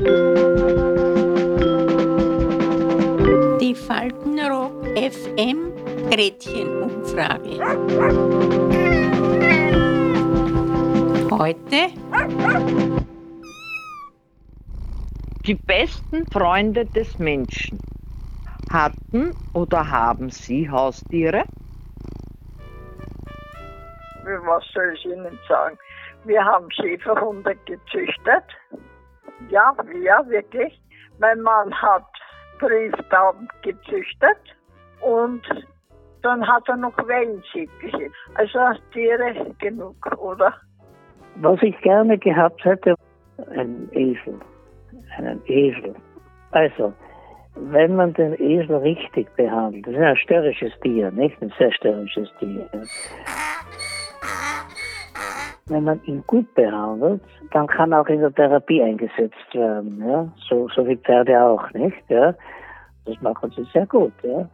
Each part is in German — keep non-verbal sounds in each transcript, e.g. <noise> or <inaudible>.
Die Faltenrock FM Gretchenumfrage. Heute Die besten Freunde des Menschen. Hatten oder haben Sie Haustiere? Was soll ich Ihnen sagen? Wir haben Schäferhunde gezüchtet. Ja, ja, wirklich. Mein Mann hat Brieftauben gezüchtet und dann hat er noch Wellensittliche. Also Tiere genug, oder? Was ich gerne gehabt hätte, ein Esel. Einen Esel. Also, wenn man den Esel richtig behandelt, das ist ein störrisches Tier, nicht? Ein sehr störrisches Tier. Wenn man ihn gut behandelt, dann kann er auch in der Therapie eingesetzt werden, ja? So, so wie Pferde auch, nicht? Ja? Das machen sie sehr gut, ja?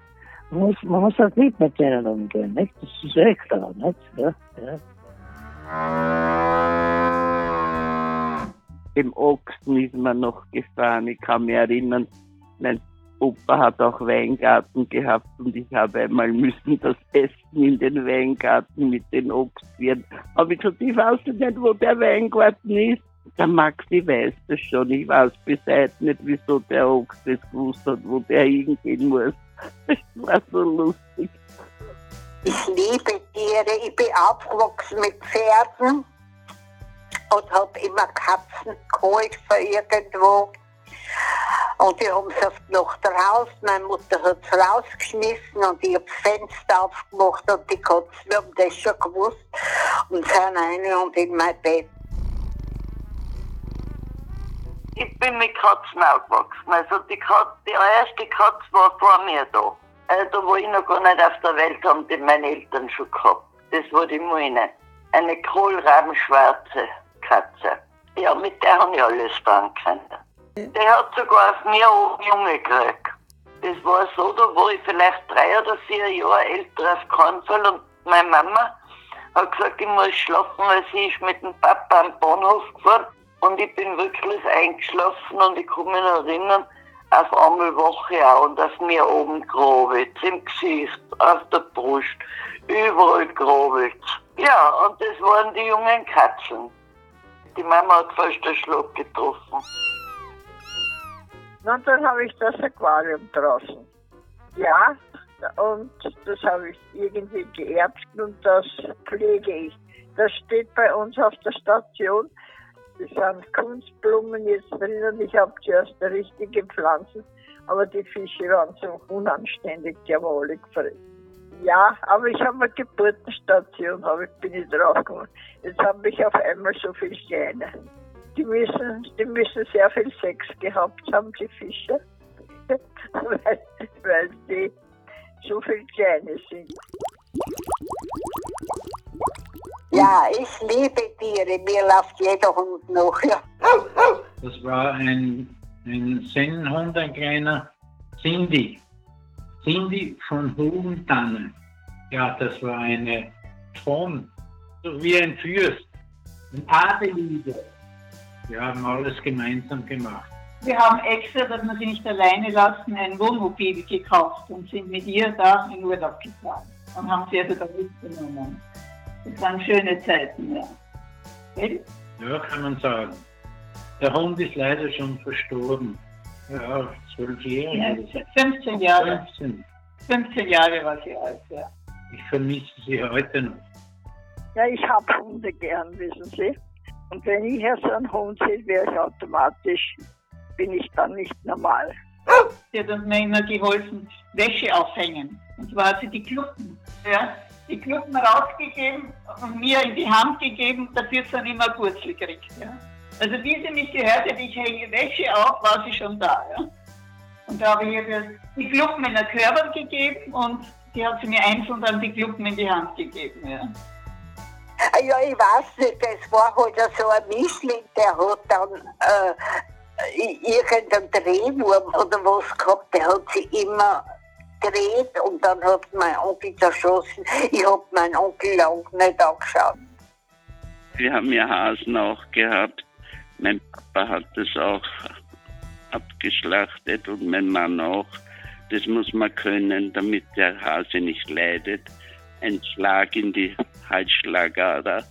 Man muss, man muss halt nicht mit denen umgehen, nicht? Das ist echt klar, nicht? Ja? Ja? Im Ochsen ist man noch gefahren. Ich kann mich erinnern, mein Opa hat auch Weingarten gehabt und ich habe einmal müssen das Essen in den Weingarten mit den Obstwirten. Aber ich gesagt, ich weiß nicht, wo der Weingarten ist. Der Maxi weiß das schon. Ich weiß bis heute nicht, wieso der Ochs das gewusst hat, wo der hingehen muss. <laughs> Das war so lustig. Ich liebe Tiere. Ich bin aufgewachsen mit Pferden und habe immer Katzen geholt von irgendwo. Und die haben es auf die Nacht raus. Meine Mutter hat es rausgeschmissen und ich habe das Fenster aufgemacht und die Katzen haben das schon gewusst und sind rein und in mein Bett. Ich bin mit Katzen aufgewachsen. Also die, Katze, die erste Katze war vor mir da. Also da war ich noch gar nicht auf der Welt, haben die meine Eltern schon gehabt. Das war die meine. Eine kohlrabenschwarze Katze. Ja, mit der habe ich alles fangen können. Der hat sogar auf mir auch Junge gekriegt. Das war so, da war ich vielleicht drei oder vier Jahre älter auf keinen Fall und meine Mama hat gesagt, ich muss schlafen, weil sie ist mit dem Papa am Bahnhof gefahren und ich bin wirklich eingeschlafen und ich kann mich noch erinnern, auf einmal wache ich auch und auf mir oben grobelt, im Gesicht, auf der Brust, überall grobelt. Ja, und das waren die jungen Katzen. Die Mama hat fast den Schlag getroffen. Und dann habe ich das Aquarium draußen. Ja, und das habe ich irgendwie geerbt und das pflege ich. Das steht bei uns auf der Station. Das sind Kunstblumen jetzt drin und ich habe zuerst richtige Pflanzen, aber die Fische waren so unanständig, die haben alle gefressen. Ja, aber ich habe eine Geburtenstation, habe ich, bin ich draufgekommen. Jetzt habe ich auf einmal so viele Kleine. Die müssen, die müssen sehr viel Sex gehabt haben, die Fische, <laughs> weil, weil die so viel Kleine sind. Ja, ich liebe Tiere. Mir läuft jeder Hund noch. Ja. Das war ein, ein Sennenhund, ein kleiner Cindy. Cindy von Hohentanne. Ja, das war eine Form, so wie ein Fürst, ein Adelige. Wir haben alles gemeinsam gemacht. Wir haben extra, dass wir sie nicht alleine lassen, ein Wohnmobil gekauft und sind mit ihr da in Urlaub gefahren und haben sie also da mitgenommen. Das waren schöne Zeiten, ja. Gell? Ja, kann man sagen. Der Hund ist leider schon verstorben. Ja, zwölf Jahre. Ja, 15 Jahre. 15. 15 Jahre war sie alt, ja. Ich vermisse sie heute noch. Ja, ich habe Hunde gern, wissen Sie. Und wenn ich jetzt einen Hund sehe, wäre ich automatisch, bin ich dann nicht normal. Sie hat mir immer geholfen, Wäsche aufhängen. Und zwar hat sie die Kluppen, ja, die Kluppen rausgegeben und mir in die Hand gegeben, dafür sie dann immer Purzel gekriegt. Ja. Also wie sie mich gehört hat, ich hänge Wäsche auf, war sie schon da. Ja. Und da habe ich ihr die Kluppen in der Körper gegeben und die hat sie mir einzeln dann die Kluppen in die Hand gegeben. Ja. Ja, ich weiß nicht, das war halt so ein Mischling, der hat dann äh, irgendeinen Drehwurm oder was gehabt, der hat sich immer gedreht und dann hat mein Onkel zerschossen. Ich habe meinen Onkel lang nicht angeschaut. Wir haben ja Hasen auch gehabt. Mein Papa hat das auch abgeschlachtet und mein Mann auch. Das muss man können, damit der Hase nicht leidet. Ein Schlag in die Halsschlagader.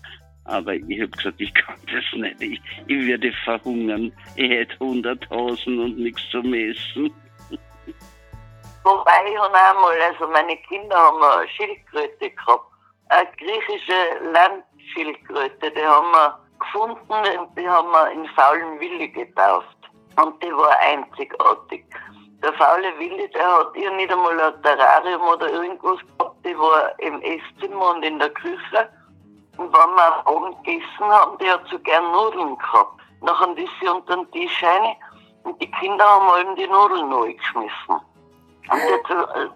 Aber ich habe gesagt, ich kann das nicht. Ich, ich werde verhungern. Ich hätte 100.000 und nichts zum Essen. Wobei ich habe einmal, also meine Kinder haben eine Schildkröte gehabt. Eine griechische Landschildkröte, die haben wir gefunden, die haben wir in faulen Willi getauft. Und die war einzigartig. Der faule Willi, der hat ihr nicht einmal ein Terrarium oder irgendwas gehabt, die war im Esszimmer und in der Küche. Und wenn wir am Abend gegessen haben, die hat so gern Nudeln gehabt. Nachher ist sie unter den Tisch rein und die Kinder haben allem die Nudeln neu geschmissen. Und die hat, so,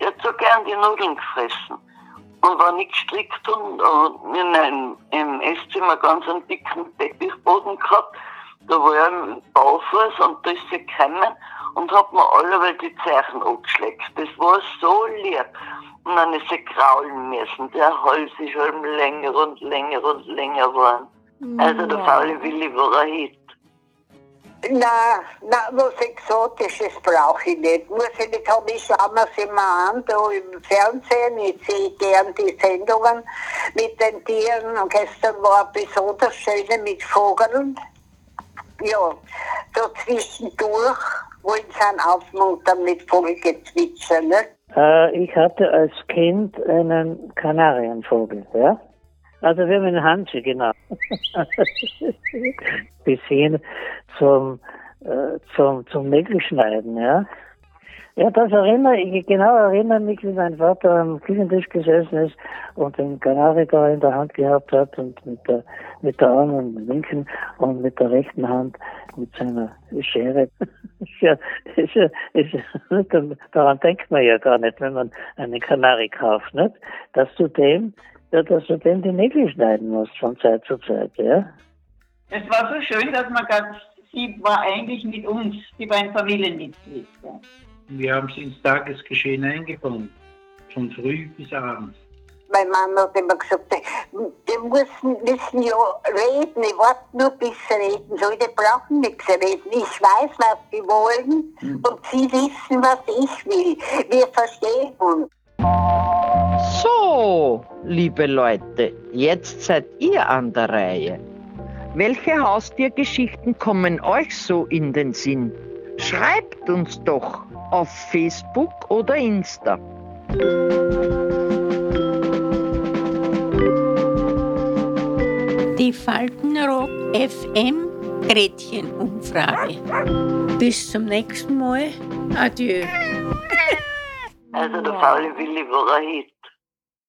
die hat so gern die Nudeln gefressen. Und wenn ich gestrickt und, und in einem, im Esszimmer ganz einen dicken Teppichboden gehabt, da war ich im Baufuß und da ist sie gekommen und hat mir alle die Zeichen angeschleckt. Das war so lieb. Und dann ist sie kraulen müssen. Der Hals ist halt länger und länger und länger geworden. Also der faule Willi war ein Hit. Na, na, was Exotisches brauche ich nicht. Muss ich nicht haben, ich schaue mir sie mal an, da im Fernsehen. Ich sehe gern die Sendungen mit den Tieren. Und gestern war besonders schöne mit Vogeln. Ja, so zwischendurch wollen sie einen aufmuntern mit Vogelgezwitscher, ne? Äh, ich hatte als Kind einen Kanarienvogel, ja. Also wir haben einen Hansi, genau. <laughs> Bis hin zum, äh, zum, zum Nägelschneiden, ja. Ja, das erinnere ich, genau erinnere mich, wie mein Vater am Küchentisch gesessen ist und den Kanari da in der Hand gehabt hat und mit der, mit der anderen linken und mit der rechten Hand mit seiner Schere. <laughs> ja, ist ja, ist ja, daran denkt man ja gar nicht, wenn man einen Kanari kauft, nicht? Dass du dem, ja, dass du dem die Nägel schneiden musst von Zeit zu Zeit, ja. Es war so schön, dass man ganz, sie war eigentlich mit uns, sie war ein Familienmitglied. Ja. Wir haben sie ins Tagesgeschehen eingebunden. Von früh bis abends. Mein Mann hat immer gesagt, die müssen, müssen ja reden, ich warte nur bis sie reden soll, die brauchen nichts reden. Ich weiß, was sie wollen und sie wissen, was ich will. Wir verstehen uns. So, liebe Leute, jetzt seid ihr an der Reihe. Welche Haustiergeschichten kommen euch so in den Sinn? Schreibt uns doch auf Facebook oder Insta. Die Faltenrock FM Gretchenumfrage. Bis zum nächsten Mal. Adieu. Also der faule Willi war ein Hit.